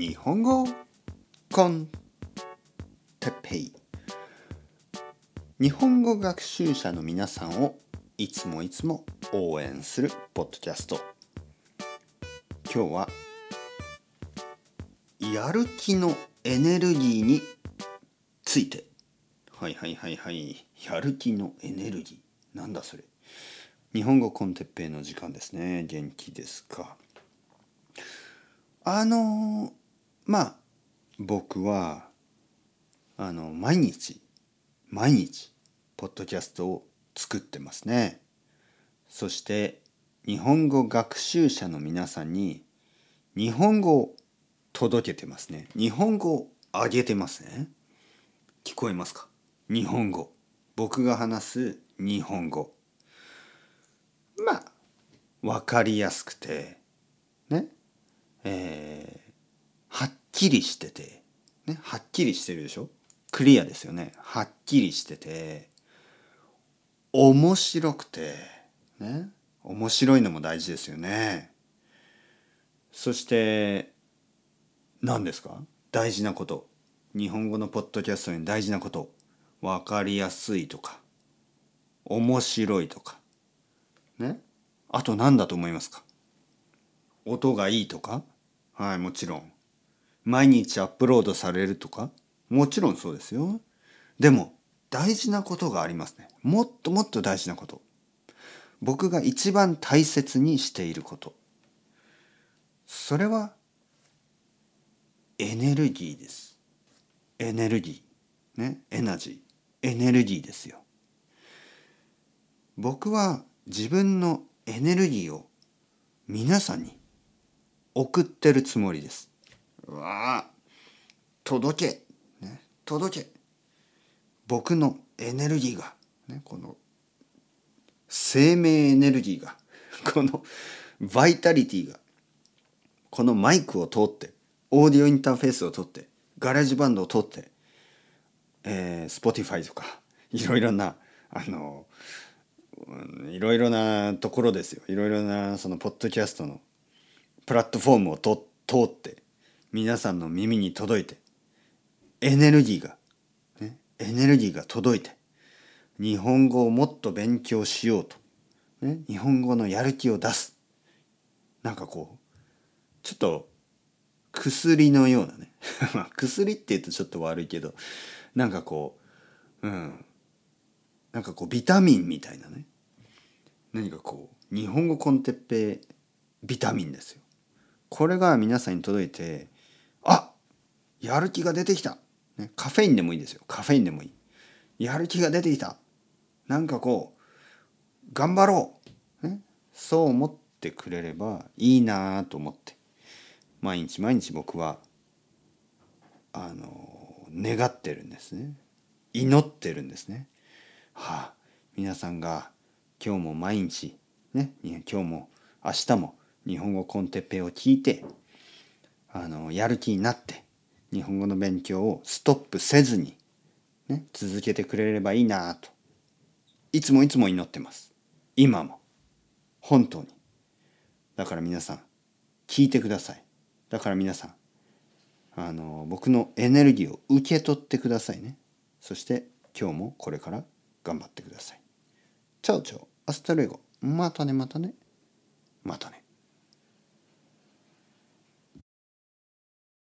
日本語コンテッペイ。日本語学習者の皆さんをいつもいつも応援するポッドキャスト。今日はやる気のエネルギーについて。はいはいはいはい。やる気のエネルギー。なんだそれ。日本語コンテッペイの時間ですね。元気ですか。あのまあ僕はあの毎日毎日ポッドキャストを作ってますね。そして日本語学習者の皆さんに日本語を届けてますね。日本語をあげてますね。聞こえますか？日本語。僕が話す日本語。まあ分かりやすくてね、きりしてて、ね、はっきりしてるでしょ？クリアですよね。はっきりしてて面白くてね面白いのも大事ですよね。そして何ですか？大事なこと。日本語のポッドキャストに大事なこと。分かりやすいとか。面白いとか。ね？あと何だと思いますか？音がいいとか？はいもちろん。毎日アップロードされるとか？もちろんそうですよ。でも大事なことがありますね。もっともっと大事なこと。僕が一番大切にしていること。それはエネルギーです。エネルギー。ね？エナジー。エネルギーですよ。僕は自分のエネルギーを皆さんに送ってるつもりです。うわ届け、ね、届け。僕のエネルギーが、ね、この生命エネルギーが。このバイタリティが。このマイクを通って。オーディオインターフェースを通って。 GarageBand を通って。えー、Spotify とか。いろいろなあのいろいろなところですよ。いろいろなそのポッドキャストのプラットフォームを通って。皆さんの耳に届いてエネルギーが、ね、エネルギーが届いて日本語をもっと勉強しようと、ね、日本語のやる気を出す。なんかこうちょっと薬のようなね。薬って言うとちょっと悪いけどなんかこううん。なんかこうビタミンみたいなね。何かこう日本語コンテッペビタミンですよ。これが皆さんに届いてあやる気が出てきた、ね、カフェインでもいいですよ。カフェインでもいい。やる気が出てきた。なんかこう頑張ろう、ね、そう思ってくれればいいなと思って。毎日毎日僕はあの願ってるんですね。祈ってるんですね。はあ皆さんが今日も毎日ね今日も明日も日本語コンテッペを聞いてあのやる気になって日本語の勉強をストップせずに、ね、続けてくれればいいなといつもいつも祈ってます。今も。本当に。だから皆さん聞いてください。だから皆さんあの僕のエネルギーを受け取ってくださいね。そして今日もこれから頑張ってください。 Ciao ciao。 Hasta luego。またねまたね。またね。